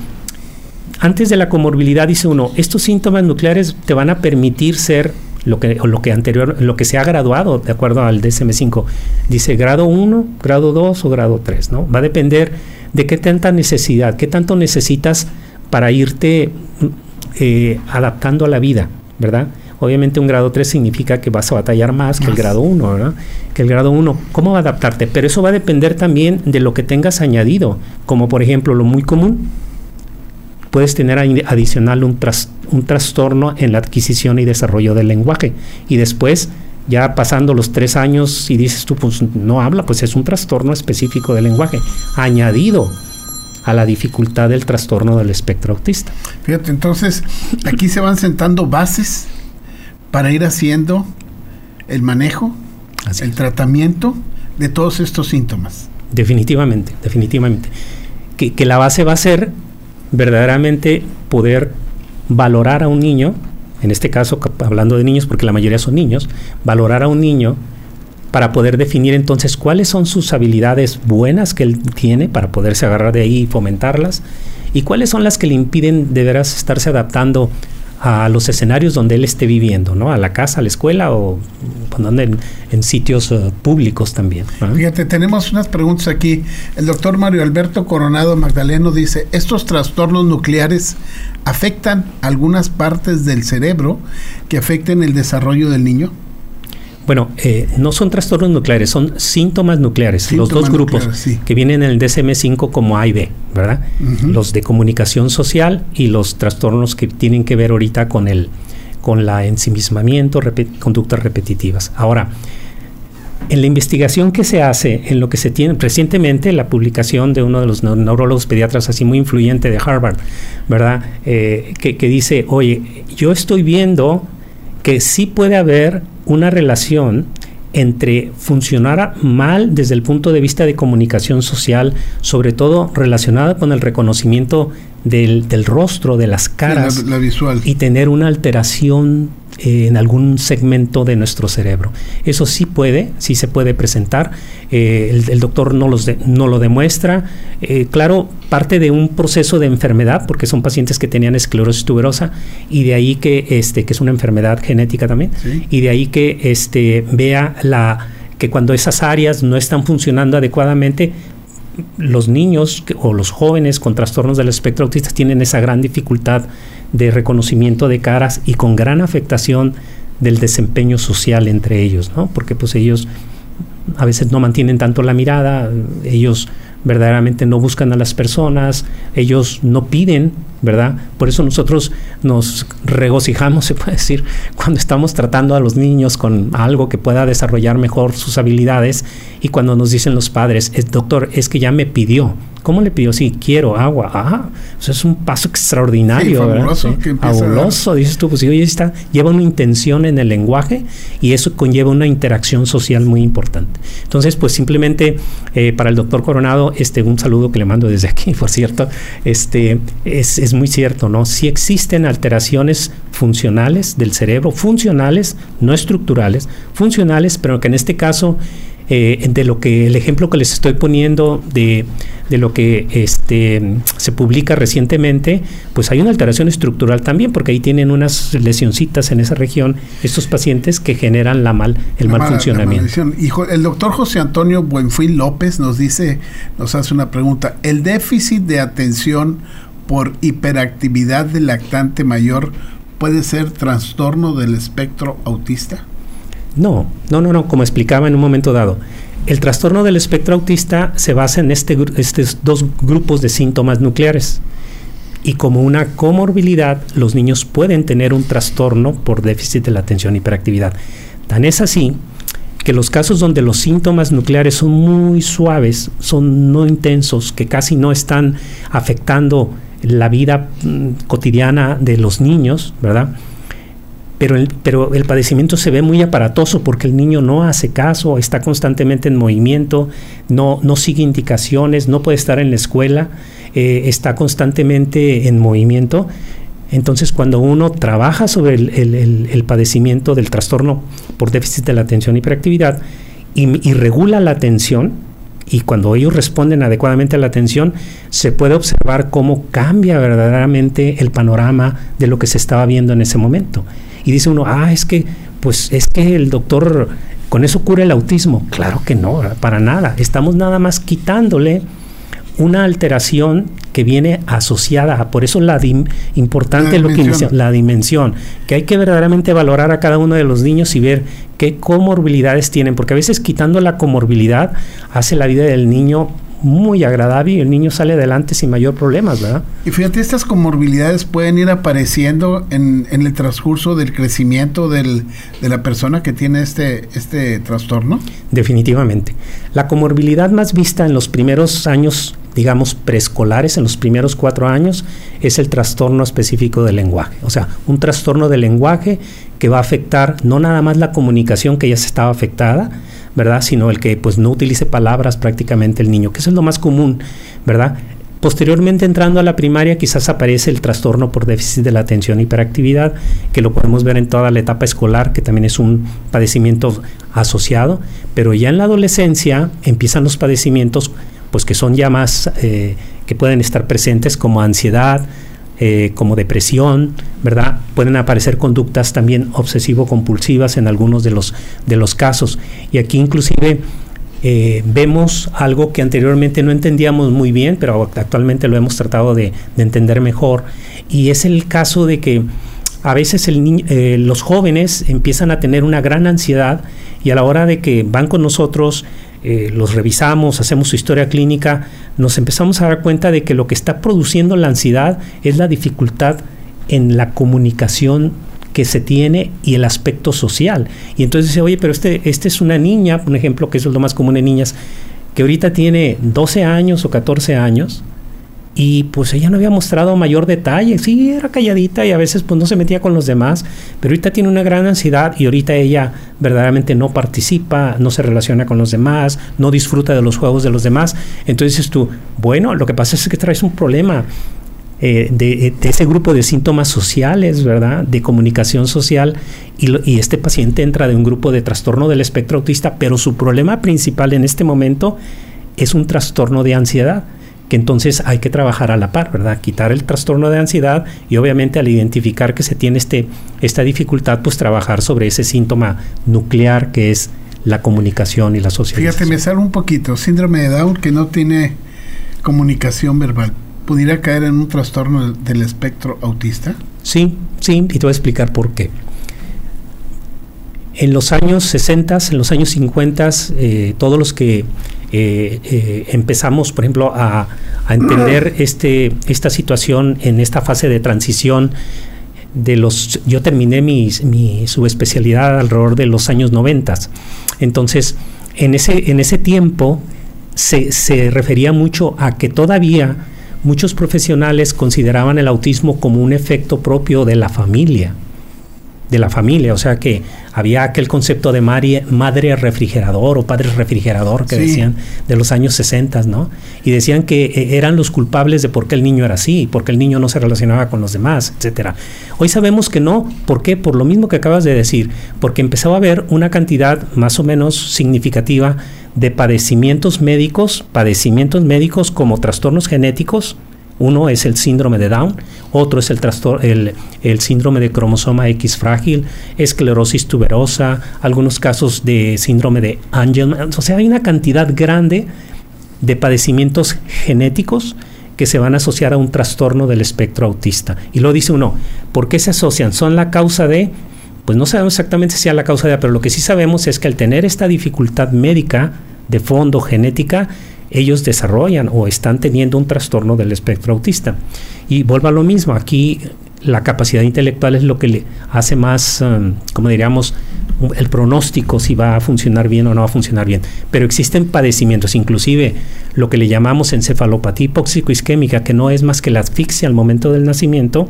antes de la comorbilidad dice uno, estos síntomas nucleares te van a permitir ser lo que, lo que anterior, lo que se ha graduado de acuerdo al DSM5. Dice grado 1, grado 2 o grado 3, ¿no? Va a depender de qué tanta necesidad, qué tanto necesitas para irte eh, adaptando a la vida, ¿verdad? Obviamente un grado 3 significa que vas a batallar más, que el grado 1, ¿verdad? Que el grado 1, ¿cómo va a adaptarte? Pero eso va a depender también de lo que tengas añadido, como por ejemplo lo muy común, puedes tener adicional un, un trastorno en la adquisición y desarrollo del lenguaje. Y después, ya pasando los tres años y dices tú, pues no habla, pues es un trastorno específico del lenguaje, añadido a la dificultad del trastorno del espectro autista. Fíjate, entonces aquí se van sentando bases para ir haciendo el manejo, el tratamiento de todos estos síntomas. Definitivamente, definitivamente. Que, que, la base va a ser verdaderamente poder valorar a un niño, en este caso hablando de niños porque la mayoría son niños, valorar a un niño para poder definir entonces cuáles son sus habilidades buenas que él tiene para poderse agarrar de ahí y fomentarlas y cuáles son las que le impiden de veras estarse adaptando a los escenarios donde él esté viviendo, ¿no? A la casa, a la escuela o en, en sitios eh, públicos también. Fíjate, tenemos unas preguntas aquí. El doctor Mario Alberto Coronado Magdaleno dice, ¿estos trastornos nucleares afectan algunas partes del cerebro que afecten el desarrollo del niño? Bueno, eh, no son trastornos nucleares, son síntomas nucleares. los dos grupos que vienen en el DSM-5 como A y B, ¿verdad? Los de comunicación social y los trastornos que tienen que ver ahorita con el con la ensimismamiento, conductas repetitivas. Ahora, en la investigación que se hace, en lo que se tiene recientemente, la publicación de uno de los neurólogos pediatras así muy influyente de Harvard, ¿verdad? Eh, que, que dice, oye, yo estoy viendo que sí puede haber una relación entre funcionar mal desde el punto de vista de comunicación social, sobre todo relacionada con el reconocimiento del, rostro, de las caras, visual. y tener una alteración eh, en algún segmento de nuestro cerebro. Eso sí puede, sí se puede presentar. Eh, el, doctor no, los no lo demuestra. Eh, claro, parte de un proceso de enfermedad, porque son pacientes que tenían esclerosis tuberosa, y de ahí que, este, que es una enfermedad genética también, y de ahí que este, vea la que cuando esas áreas no están funcionando adecuadamente, los niños o los jóvenes con trastornos del espectro autista tienen esa gran dificultad de reconocimiento de caras y con gran afectación del desempeño social entre ellos, ¿no? Porque pues ellos a veces no mantienen tanto la mirada, ellos verdaderamente no buscan a las personas, ellos no piden, ¿verdad? Por eso nosotros nos regocijamos, se puede decir, cuando estamos tratando a los niños con algo que pueda desarrollar mejor sus habilidades y cuando nos dicen los padres, doctor, es que ya me pidió, ¿Cómo le pidió? Sí, quiero agua. Ah, eso es un paso extraordinario, fabuloso, ¿verdad? fabuloso, dices tú, pues sí, está, lleva una intención en el lenguaje y eso conlleva una interacción social muy importante. Entonces, pues simplemente eh, para el doctor Coronado, este, un saludo que le mando desde aquí, por cierto, este, es, es muy cierto, ¿no? Si existen alteraciones funcionales del cerebro, funcionales, no estructurales, funcionales, pero que en este caso eh, de lo que el ejemplo que les estoy poniendo de, de, lo que este, se publica recientemente, pues hay una alteración estructural también, porque ahí tienen unas lesioncitas en esa región, estos pacientes que generan la mal, el mal funcionamiento. Y el doctor José Antonio Buenfil López nos dice, nos hace una pregunta, ¿el déficit de atención por hiperactividad del lactante mayor puede ser trastorno del espectro autista? No, no, no, no, como explicaba en un momento dado. El trastorno del espectro autista se basa en este, estos dos grupos de síntomas nucleares. Y como una comorbilidad, los niños pueden tener un trastorno por déficit de la atención y hiperactividad. Tan es así que los casos donde los síntomas nucleares son muy suaves, son no intensos, que casi no están afectando la vida mm, cotidiana de los niños, ¿verdad? Pero el, pero el padecimiento se ve muy aparatoso porque el niño no hace caso, está constantemente en movimiento, no, no sigue indicaciones, no puede estar en la escuela, eh, está constantemente en movimiento. Entonces, cuando uno trabaja sobre el, padecimiento del trastorno por déficit de la atención y hiperactividad y regula la atención, y cuando ellos responden adecuadamente a la atención, se puede observar cómo cambia verdaderamente el panorama de lo que se estaba viendo en ese momento. Y dice uno, ah, es que, pues es que el doctor con eso cura el autismo. Claro que no, para nada. Estamos nada más quitándole una alteración que viene asociada, por eso la importante lo que la dimensión, que hay que verdaderamente valorar a cada uno de los niños y ver qué comorbilidades tienen, porque a veces quitando la comorbilidad hace la vida del niño muy agradable y el niño sale adelante sin mayor problemas, ¿verdad? Y fíjate, estas comorbilidades pueden ir apareciendo en, en el transcurso del crecimiento del, de la persona que tiene este, este trastorno. Definitivamente. La comorbilidad más vista en los primeros años, digamos, preescolares, en los primeros cuatro años, es el trastorno específico del lenguaje. O sea, un trastorno del lenguaje que va a afectar no nada más la comunicación que ya se estaba afectada, ¿verdad? Sino el que pues no utilice palabras prácticamente el niño, que eso es lo más común, ¿verdad? Posteriormente, entrando a la primaria, quizás aparece el trastorno por déficit de la atención y hiperactividad, que lo podemos ver en toda la etapa escolar, que también es un padecimiento asociado, pero ya en la adolescencia empiezan los padecimientos, pues que son ya más, eh, que pueden estar presentes como ansiedad, eh, como depresión, ¿verdad? Pueden aparecer conductas también obsesivo-compulsivas en algunos de los, de los casos. Y aquí inclusive eh, vemos algo que anteriormente no entendíamos muy bien, pero actualmente lo hemos tratado de, entender mejor. Y es el caso de que a veces el eh, los jóvenes empiezan a tener una gran ansiedad y a la hora de que van con nosotros, eh, los revisamos, hacemos su historia clínica, nos empezamos a dar cuenta de que lo que está produciendo la ansiedad es la dificultad en la comunicación que se tiene y el aspecto social. Y entonces dice, oye, pero este, este es una niña, un ejemplo que es lo más común en niñas, que ahorita tiene 12 años o 14 años, y pues ella no había mostrado mayor detalle, sí, era calladita y a veces pues no se metía con los demás, pero ahorita tiene una gran ansiedad y ahorita ella verdaderamente no participa, no se relaciona con los demás, no disfruta de los juegos de los demás. Entonces tú, bueno, lo que pasa es que traes un problema. Eh, de, ese grupo de síntomas sociales, ¿verdad? De comunicación social y este paciente entra de un grupo de trastorno del espectro autista, pero su problema principal en este momento es un trastorno de ansiedad que entonces hay que trabajar a la par, ¿verdad? Quitar el trastorno de ansiedad y obviamente al identificar que se tiene este, esta dificultad, pues trabajar sobre ese síntoma nuclear que es la comunicación y la socialización. Fíjate, me sale un poquito, síndrome de Down que no tiene comunicación verbal. ¿Pudiera caer en un trastorno del espectro autista? Sí, sí, y te voy a explicar por qué. En los años 60, en los años 50, eh, todos los que empezamos, por ejemplo, a, entender este, esta situación en esta fase de transición de los yo terminé mi, mi subespecialidad alrededor de los años 90. Entonces, en ese, en ese tiempo se, se refería mucho a que todavía muchos profesionales consideraban el autismo como un efecto propio de la familia de la familia, o sea que había aquel concepto de madre refrigerador o padre refrigerador que decían de los años 60, ¿no? Y decían que eh, eran los culpables de por qué el niño era así, por qué el niño no se relacionaba con los demás, etcétera. Hoy sabemos que no, ¿por qué? Por lo mismo que acabas de decir, porque empezaba a haber una cantidad más o menos significativa de padecimientos médicos, padecimientos médicos como trastornos genéticos, uno es el síndrome de Down, otro es el, el, el, síndrome de cromosoma X frágil, esclerosis tuberosa, algunos casos de síndrome de Angelman. O sea, hay una cantidad grande de padecimientos genéticos que se van a asociar a un trastorno del espectro autista. Y lo dice uno, ¿por qué se asocian? ¿Son la causa de? Pues no sabemos exactamente si es la causa de, pero lo que sí sabemos es que al tener esta dificultad médica de fondo genética, ellos desarrollan o están teniendo un trastorno del espectro autista. Y vuelvo a lo mismo, aquí la capacidad intelectual es lo que le hace más, um, como diríamos, el pronóstico si va a funcionar bien o no va a funcionar bien. Pero existen padecimientos, inclusive lo que le llamamos encefalopatía hipóxico-isquémica, que no es más que la asfixia al momento del nacimiento.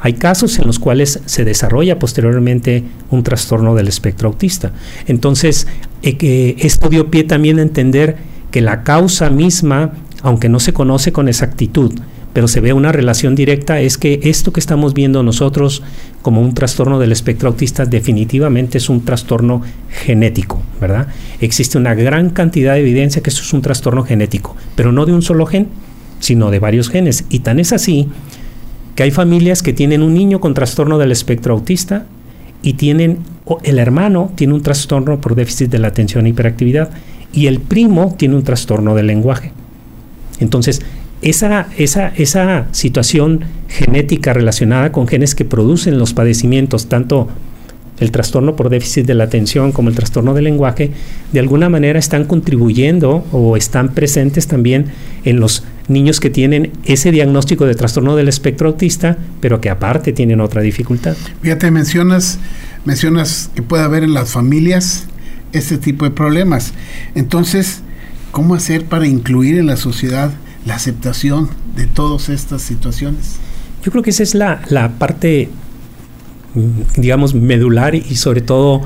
Hay casos en los cuales se desarrolla posteriormente un trastorno del espectro autista. Entonces, eh, esto dio pie también a entender que la causa misma, aunque no se conoce con exactitud, pero se ve una relación directa, es que esto que estamos viendo nosotros como un trastorno del espectro autista definitivamente es un trastorno genético, ¿verdad? Existe una gran cantidad de evidencia que esto es un trastorno genético, pero no de un solo gen, sino de varios genes. Y tan es así que hay familias que tienen un niño con trastorno del espectro autista y tienen, el hermano tiene un trastorno por déficit de la atención e hiperactividad y el primo tiene un trastorno del lenguaje. Entonces, esa, esa, esa situación genética relacionada con genes que producen los padecimientos, tanto el trastorno por déficit de la atención como el trastorno del lenguaje, de alguna manera están contribuyendo o están presentes también en los niños que tienen ese diagnóstico de trastorno del espectro autista, pero que aparte tienen otra dificultad. Fíjate, mencionas, mencionas que puede haber en las familias este tipo de problemas. Entonces, ¿cómo hacer para incluir en la sociedad la aceptación de todas estas situaciones? Yo creo que esa es la, la parte, mm, digamos, medular y sobre todo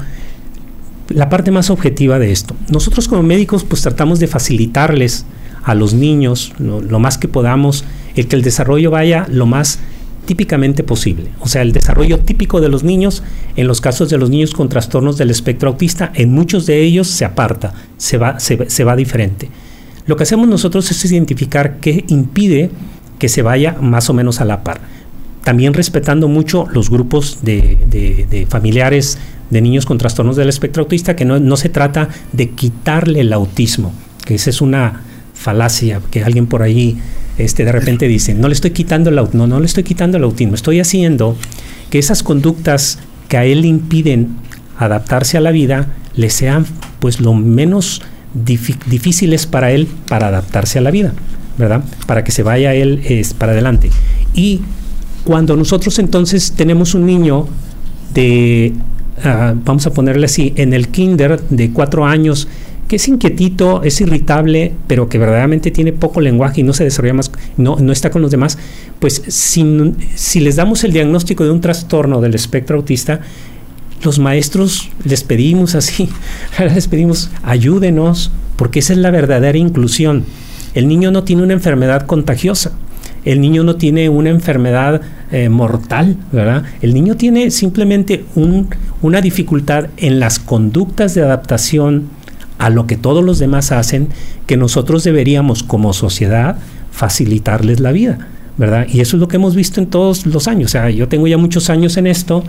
la parte más objetiva de esto. Nosotros como médicos pues tratamos de facilitarles a los niños lo más que podamos el que el desarrollo vaya lo más típicamente posible. O sea, el desarrollo típico de los niños, en los casos de los niños con trastornos del espectro autista, en muchos de ellos se aparta, se va, se, va diferente. Lo que hacemos nosotros es identificar qué impide que se vaya más o menos a la par. También respetando mucho los grupos de, familiares de niños con trastornos del espectro autista, que no, no se trata de quitarle el autismo, que esa es una falacia que alguien por ahí este, de repente dice, no le estoy quitando el autismo, no, le estoy quitando el autismo, estoy haciendo que esas conductas que a él le impiden adaptarse a la vida le sean pues lo menos difíciles para él para adaptarse a la vida, ¿verdad? Para que se vaya él es, para adelante. Y cuando nosotros entonces tenemos un niño de, ah, vamos a ponerle así, en el kinder de cuatro años, que es inquietito, es irritable, pero que verdaderamente tiene poco lenguaje y no se desarrolla más, no, no está con los demás, pues si, si les damos el diagnóstico de un trastorno del espectro autista, los maestros les pedimos así, les pedimos ayúdenos, porque esa es la verdadera inclusión. El niño no tiene una enfermedad contagiosa, el niño no tiene una enfermedad eh, mortal, ¿verdad? El niño tiene simplemente un, una dificultad en las conductas de adaptación a lo que todos los demás hacen, que nosotros deberíamos como sociedad facilitarles la vida, ¿verdad? Y eso es lo que hemos visto en todos los años. O sea, yo tengo ya muchos años en esto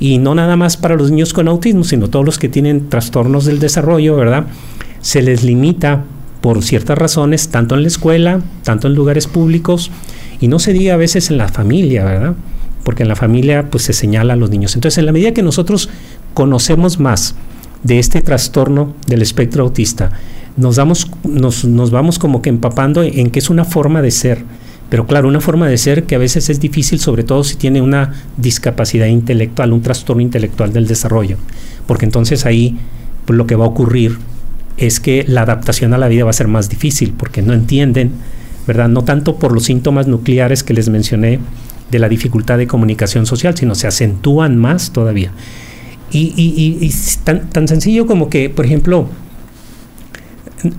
y no nada más para los niños con autismo, sino todos los que tienen trastornos del desarrollo, ¿verdad? Se les limita por ciertas razones, tanto en la escuela, tanto en lugares públicos, y no se diga a veces en la familia, ¿verdad? Porque en la familia pues se señala a los niños. Entonces, en la medida que nosotros conocemos más de este trastorno del espectro autista, nos, damos, nos, nos vamos como que empapando en que es una forma de ser. Pero claro, una forma de ser que a veces es difícil, sobre todo si tiene una discapacidad intelectual, un trastorno intelectual del desarrollo. Porque entonces ahí pues, lo que va a ocurrir es que la adaptación a la vida va a ser más difícil, porque no entienden, ¿verdad? No tanto por los síntomas nucleares que les mencioné de la dificultad de comunicación social, sino se acentúan más todavía. Y, y, tan, tan sencillo como que, por ejemplo,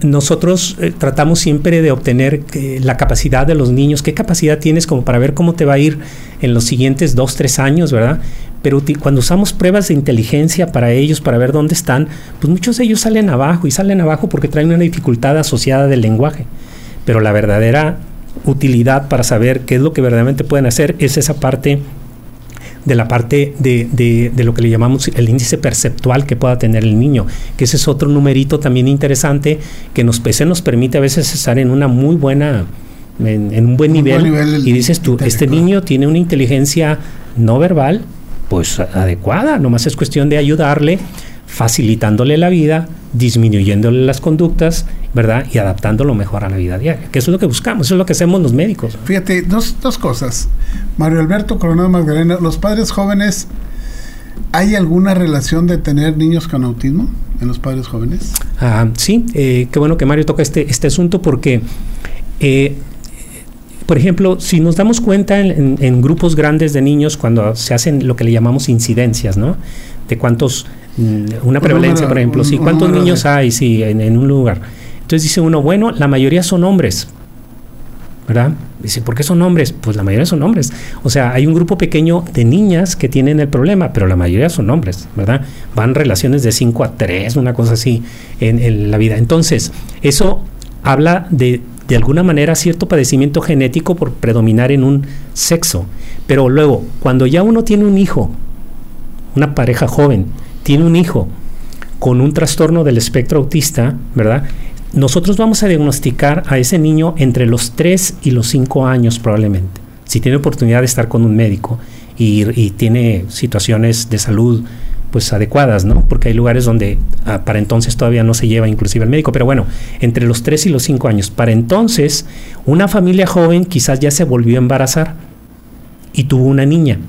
nosotros eh, tratamos siempre de obtener eh, la capacidad de los niños, qué capacidad tienes como para ver cómo te va a ir en los siguientes dos, tres años, ¿verdad? Pero cuando usamos pruebas de inteligencia para ellos, para ver dónde están, pues muchos de ellos salen abajo y salen abajo porque traen una dificultad asociada del lenguaje. Pero la verdadera utilidad para saber qué es lo que verdaderamente pueden hacer es esa parte de la parte de, de, lo que le llamamos el índice perceptual que pueda tener el niño, que ese es otro numerito también interesante que nos, pues, nos permite a veces estar en una muy buena, en, un buen nivel, y dices tú, este niño tiene una inteligencia no verbal, pues adecuada, nomás es cuestión de ayudarle facilitándole la vida, disminuyéndole las conductas, ¿verdad? Y adaptándolo mejor a la vida diaria, que eso es lo que buscamos, eso es lo que hacemos los médicos. Fíjate, dos, dos cosas. Mario Alberto Coronado Magdalena, los padres jóvenes, ¿hay alguna relación de tener niños con autismo en los padres jóvenes? Ah, sí, eh, qué bueno que Mario toca este, este asunto porque... Eh, por ejemplo, si nos damos cuenta en, en, grupos grandes de niños cuando se hacen lo que le llamamos incidencias, ¿no? De cuántos una prevalencia, por ejemplo, sí, ¿cuántos niños hay sí, en, un lugar? Entonces dice uno, bueno, la mayoría son hombres, ¿verdad? Dice, ¿por qué son hombres? Pues la mayoría son hombres. O sea, hay un grupo pequeño de niñas que tienen el problema, pero la mayoría son hombres, ¿verdad? Van relaciones de 5 a 3, una cosa así en, en, la vida. Entonces, eso habla de, de alguna manera, cierto padecimiento genético por predominar en un sexo. Pero luego, cuando ya uno tiene un hijo, una pareja joven, tiene un hijo con un trastorno del espectro autista, ¿verdad? Nosotros vamos a diagnosticar a ese niño entre los 3 y los 5 años probablemente, si tiene oportunidad de estar con un médico y, tiene situaciones de salud pues adecuadas, ¿no? Porque hay lugares donde ah, para entonces todavía no se lleva inclusive al médico, pero bueno, entre los 3 y los 5 años. Para entonces, una familia joven quizás ya se volvió a embarazar y tuvo una niña.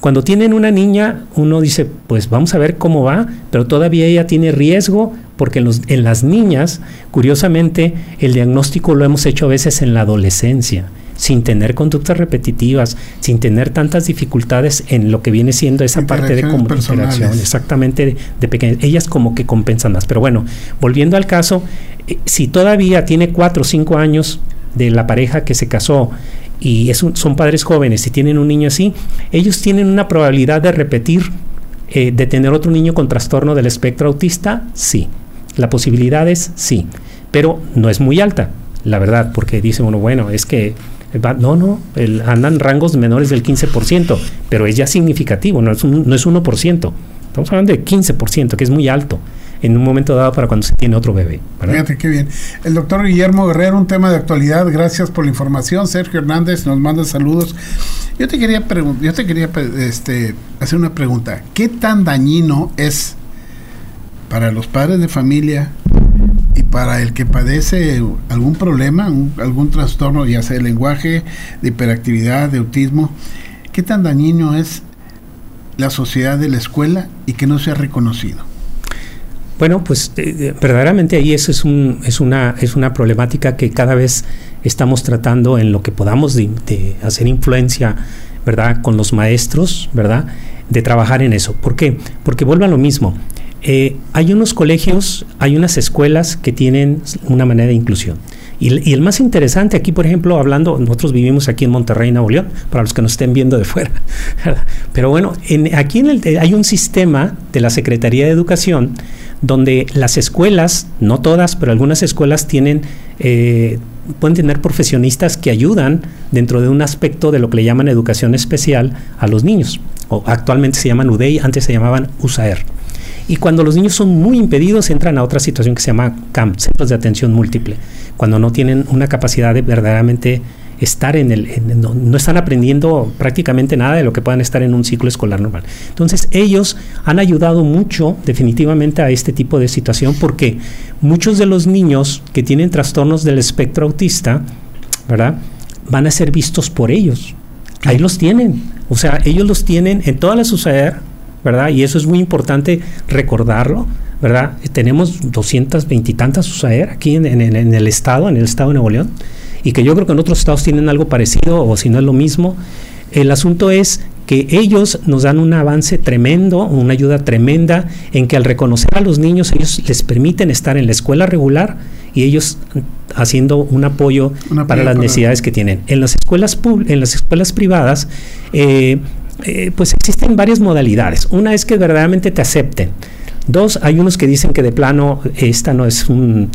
Cuando tienen una niña, uno dice, pues vamos a ver cómo va, pero todavía ella tiene riesgo porque en, los, en las niñas, curiosamente, el diagnóstico lo hemos hecho a veces en la adolescencia, sin tener conductas repetitivas, sin tener tantas dificultades en lo que viene siendo esa parte de comunicación, exactamente de, pequeñas. Ellas como que compensan más. Pero bueno, volviendo al caso, eh, si todavía tiene cuatro o cinco años de la pareja que se casó y son padres jóvenes y tienen un niño así, ellos tienen una probabilidad de repetir, eh, de tener otro niño con trastorno del espectro autista, sí. La posibilidad es sí, pero no es muy alta, la verdad, porque dice uno, bueno, es que no, no, andan rangos menores del 15%, pero es ya significativo, no es, no es 1%. Estamos hablando de 15%, que es muy alto en un momento dado para cuando se tiene otro bebé. Fíjate qué bien. El doctor Guillermo Guerrero, un tema de actualidad, gracias por la información. Sergio Hernández nos manda saludos. Yo te quería, yo te quería este, hacer una pregunta. ¿Qué tan dañino es para los padres de familia y para el que padece algún problema, algún trastorno, ya sea de lenguaje, de hiperactividad, de autismo, qué tan dañino es la sociedad de la escuela y que no sea reconocido? Bueno, pues eh, eh, verdaderamente ahí eso es, un, es, una, es una problemática que cada vez estamos tratando en lo que podamos de, hacer influencia, ¿verdad? Con los maestros, ¿verdad? De trabajar en eso. ¿Por qué? Porque vuelve a lo mismo. Eh, hay unos colegios, hay unas escuelas que tienen una manera de inclusión. Y, el más interesante aquí, por ejemplo, hablando, nosotros vivimos aquí en Monterrey, Nuevo León, para los que nos estén viendo de fuera. Pero bueno, en, aquí en el, hay un sistema de la Secretaría de Educación donde las escuelas, no todas, pero algunas escuelas tienen, eh, pueden tener profesionistas que ayudan dentro de un aspecto de lo que le llaman educación especial a los niños. O actualmente se llaman UDEI, antes se llamaban USAER. Y cuando los niños son muy impedidos, entran a otra situación que se llama CAMP, Centros de Atención Múltiple, cuando no tienen una capacidad de verdaderamente estar en el, no, están aprendiendo prácticamente nada de lo que puedan estar en un ciclo escolar normal. Entonces ellos han ayudado mucho definitivamente a este tipo de situación porque muchos de los niños que tienen trastornos del espectro autista, ¿verdad? Van a ser vistos por ellos. Ahí los tienen. O sea, ellos los tienen en toda la sociedad, ¿verdad? Y eso es muy importante recordarlo, ¿verdad? Tenemos 220 y tantas USAER aquí en, en, el estado, en el estado de Nuevo León y que yo creo que en otros estados tienen algo parecido o si no es lo mismo. El asunto es que ellos nos dan un avance tremendo, una ayuda tremenda en que al reconocer a los niños ellos les permiten estar en la escuela regular y ellos haciendo un apoyo, para las necesidades que tienen. En las escuelas en las escuelas privadas eh, eh, pues existen varias modalidades. Una es que verdaderamente te acepten. Dos, hay unos que dicen que de plano esta no es un,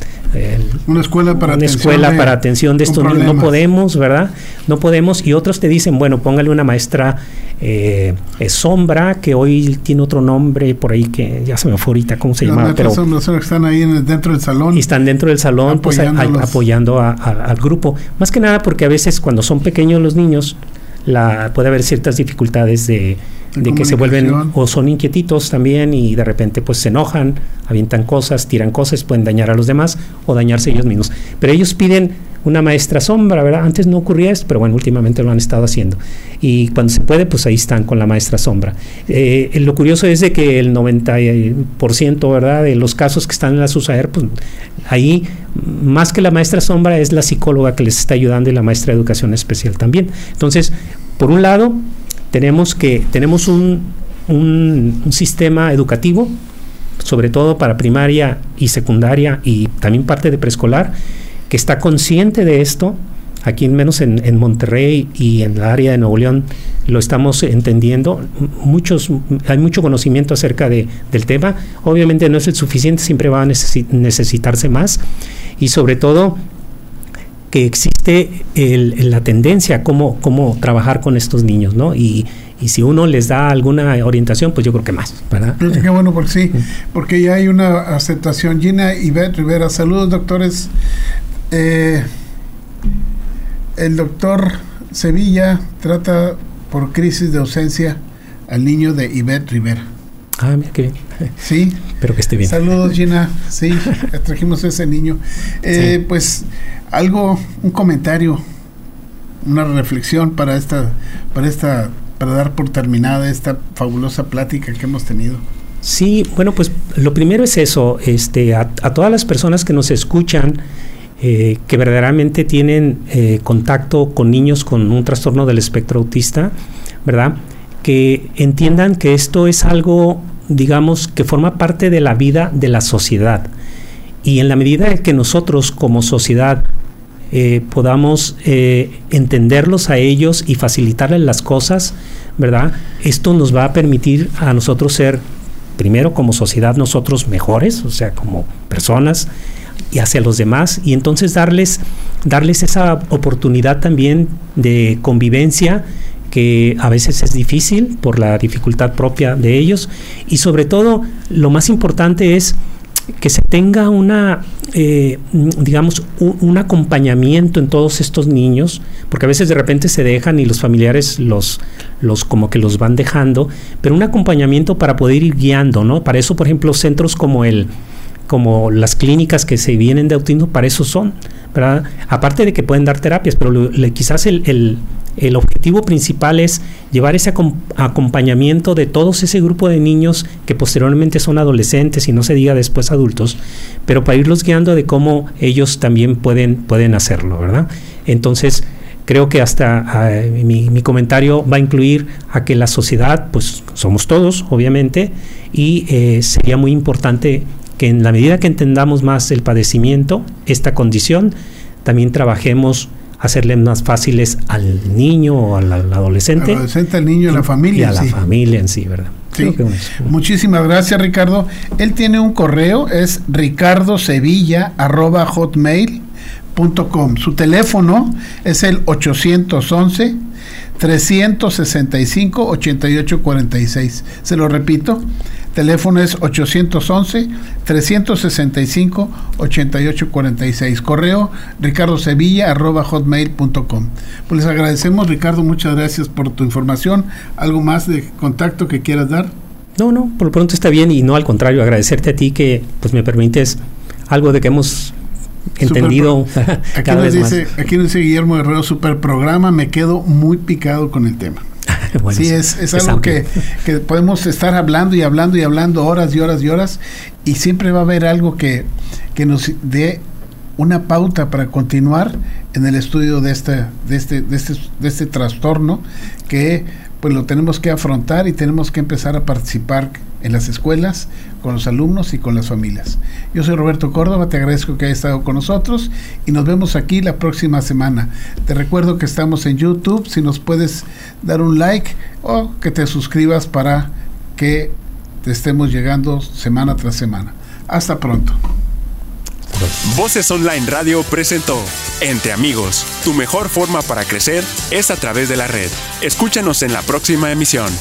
una escuela para una atención escuela de, para atención de estos niños. No podemos, ¿verdad? No podemos. Y otros te dicen, bueno, póngale una maestra eh, sombra que hoy tiene otro nombre por ahí que ya se me fue ahorita cómo se llama. Pero que están ahí dentro del salón. Y están dentro del salón, pues apoyando al grupo. Más que nada porque a veces cuando son pequeños los niños la, puede haber ciertas dificultades de de que se vuelven o son inquietitos también y de repente pues se enojan, avientan cosas, tiran cosas, pueden dañar a los demás o dañarse ellos mismos. Pero ellos piden una maestra sombra, ¿verdad? Antes no ocurría esto, pero bueno, últimamente lo han estado haciendo. Y cuando se puede, pues ahí están con la maestra sombra. Eh, lo curioso es de que el 90%, ¿verdad? De los casos que están en la SUSAER, pues ahí más que la maestra sombra es la psicóloga que les está ayudando y la maestra de educación especial también. Entonces, por un lado, tenemos que tenemos un, un, sistema educativo, sobre todo para primaria y secundaria y también parte de preescolar, que está consciente de esto. Aquí menos en, en, Monterrey y en el área de Nuevo León lo estamos entendiendo. Muchos, hay mucho conocimiento acerca de, del tema. Obviamente no es el suficiente, siempre va a necesitarse más. Y sobre todo que existe la tendencia a cómo, cómo trabajar con estos niños, ¿no? Y, y si uno les da alguna orientación, pues yo creo que más, ¿verdad? Qué bueno, porque sí, porque ya hay una aceptación. Gina Ivette Rivera, saludos doctores. Eh, el doctor Sevilla trata por crisis de ausencia al niño de Ivette Rivera. Ah, mira qué bien. Sí. Espero que esté bien. Saludos, Gina. Sí, trajimos a ese niño. Eh, pues algo, un comentario, una reflexión para esta, para esta, para dar por terminada esta fabulosa plática que hemos tenido. Sí, bueno, pues lo primero es eso, este, a, todas las personas que nos escuchan, eh, que verdaderamente tienen eh, contacto con niños con un trastorno del espectro autista, ¿verdad? Que entiendan que esto es algo, digamos, que forma parte de la vida de la sociedad. Y en la medida que nosotros como sociedad eh, podamos eh, entenderlos a ellos y facilitarles las cosas, ¿verdad? Esto nos va a permitir a nosotros ser, primero como sociedad, nosotros mejores, o sea, como personas, y hacia los demás, y entonces darles, darles esa oportunidad también de convivencia que a veces es difícil por la dificultad propia de ellos, y sobre todo lo más importante es que se tenga una, eh, digamos, un, acompañamiento en todos estos niños, porque a veces de repente se dejan y los familiares los, los como que los van dejando, pero un acompañamiento para poder ir guiando, ¿no? Para eso, por ejemplo, centros como el, como las clínicas que se vienen de autismo, para eso son, ¿verdad? Aparte de que pueden dar terapias, pero quizás el, el, el objetivo principal es llevar ese acompañamiento de todos ese grupo de niños que posteriormente son adolescentes y no se diga después adultos, pero para irlos guiando de cómo ellos también pueden, pueden hacerlo, ¿verdad? Entonces, creo que hasta ah, mi, comentario va a incluir a que la sociedad, pues somos todos, obviamente, y eh, sería muy importante que en la medida que entendamos más el padecimiento, esta condición, también trabajemos hacerle más fáciles al niño o al, adolescente. Al adolescente, al niño, a la familia. Y a la familia en sí, ¿verdad? Sí. Muchísimas gracias, Ricardo. Él tiene un correo, es ricardosevilla.hotmail.com Su teléfono es el 811 365 8846. Se lo repito, teléfono es 811 365 8846. Correo ricardo sevilla arroba hotmail.com. Pues les agradecemos Ricardo, muchas gracias por tu información. ¿Algo más de contacto que quieras dar? No, no, por lo pronto está bien y no al contrario, agradecerte a ti que pues me permites algo de que hemos entendido aquí cada nos vez dice, más. Aquí nos dice Guillermo Herrero, super programa, me quedo muy picado con el tema. bueno, sí, es, es, algo que, que, podemos estar hablando y hablando y hablando horas y horas y horas y siempre va a haber algo que, que nos dé una pauta para continuar en el estudio de este, de este, de este, de este trastorno que pues lo tenemos que afrontar y tenemos que empezar a participar en las escuelas, con los alumnos y con las familias. Yo soy Roberto Córdoba, te agradezco que hayas estado con nosotros y nos vemos aquí la próxima semana. Te recuerdo que estamos en YouTube, si nos puedes dar un like o que te suscribas para que te estemos llegando semana tras semana. Hasta pronto. Voces Online Radio presentó Entre Amigos. Tu mejor forma para crecer es a través de la red. Escúchanos en la próxima emisión.